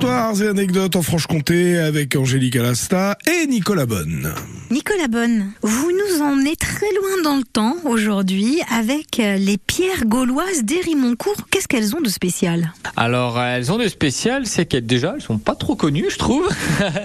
Histoires et anecdotes en Franche-Comté avec Angélique Alasta et Nicolas Bonne. Nicolas Bonne, vous nous emmenez très loin dans le temps aujourd'hui avec euh, les pierres gauloises d'Hérimoncourt. Qu'est-ce qu'elles ont de spécial? Alors, euh, elles ont de spécial, c'est qu'elles déjà, elles sont pas trop connues, je trouve.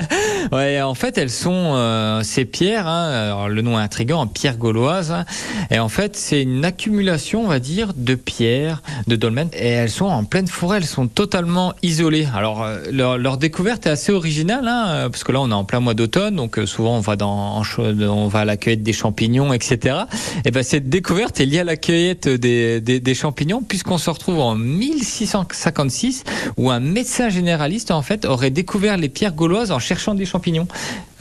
en fait, elles sont euh, ces pierres. Hein, le nom est intriguant, en pierres gauloises. hein, et en fait, c'est une accumulation, on va dire, de pierres, de dolmens. Et elles sont en pleine forêt, elles sont totalement isolées. Alors, leur, découverte est assez originale, hein, parce que là, on est en plein mois d'automne, donc souvent on va dans, on va à la cueillette des champignons, etc. Et ben cette découverte est liée à la cueillette des, des, des champignons, puisqu'on se retrouve en 1656 où un médecin généraliste en fait aurait découvert les pierres gauloises en cherchant des champignons.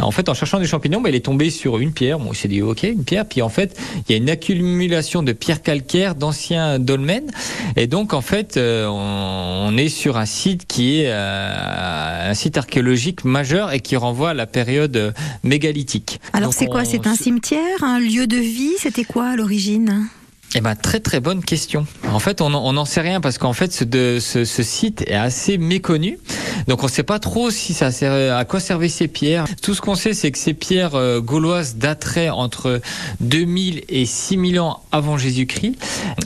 En fait, en cherchant des champignons, ben, il est tombé sur une pierre. Bon, il s'est dit ok, une pierre. Puis en fait, il y a une accumulation de pierres calcaires d'anciens dolmens. Et donc en fait, euh, on, est sur un site qui est euh, un site archéologique majeur et qui renvoie à la période mégalithique. Alors c'est quoi on C'est un cimetière, un lieu de vie C'était quoi à l'origine eh ben, très très bonne question. En fait, on n'en sait rien parce qu'en fait, ce, de, ce, ce site est assez méconnu. Donc, on ne sait pas trop si ça sert, à quoi servaient ces pierres. Tout ce qu'on sait, c'est que ces pierres euh, gauloises dateraient entre 2000 et 6000 ans avant Jésus-Christ.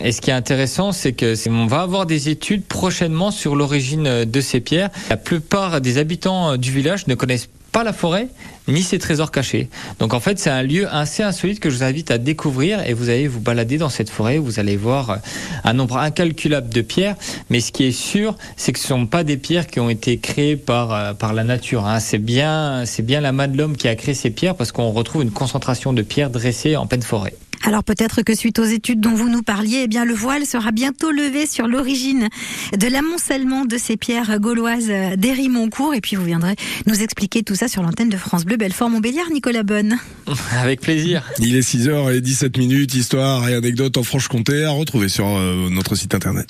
Et ce qui est intéressant, c'est que on va avoir des études prochainement sur l'origine euh, de ces pierres. La plupart des habitants euh, du village ne connaissent pas la forêt ni ses trésors cachés. Donc en fait, c'est un lieu assez insolite que je vous invite à découvrir et vous allez vous balader dans cette forêt, vous allez voir euh, un nombre incalculable de pierres, mais ce qui est sûr, c'est que ce ne sont pas des pierres qui ont été créées par euh, par la nature. hein. C'est bien c'est bien la main de l'homme qui a créé ces pierres parce qu'on retrouve une concentration de pierres dressées en pleine forêt. Alors peut-être que suite aux études dont vous nous parliez, eh bien le voile sera bientôt levé sur l'origine de l'amoncellement de ces pierres gauloises d'Hérimoncourt. Et puis vous viendrez nous expliquer tout ça sur l'antenne de France Bleu Belfort-Montbéliard, Nicolas Bonne. Avec plaisir. Il est 6h17 minutes, Histoires et anecdotes en Franche-Comté à retrouver sur euh, notre site internet.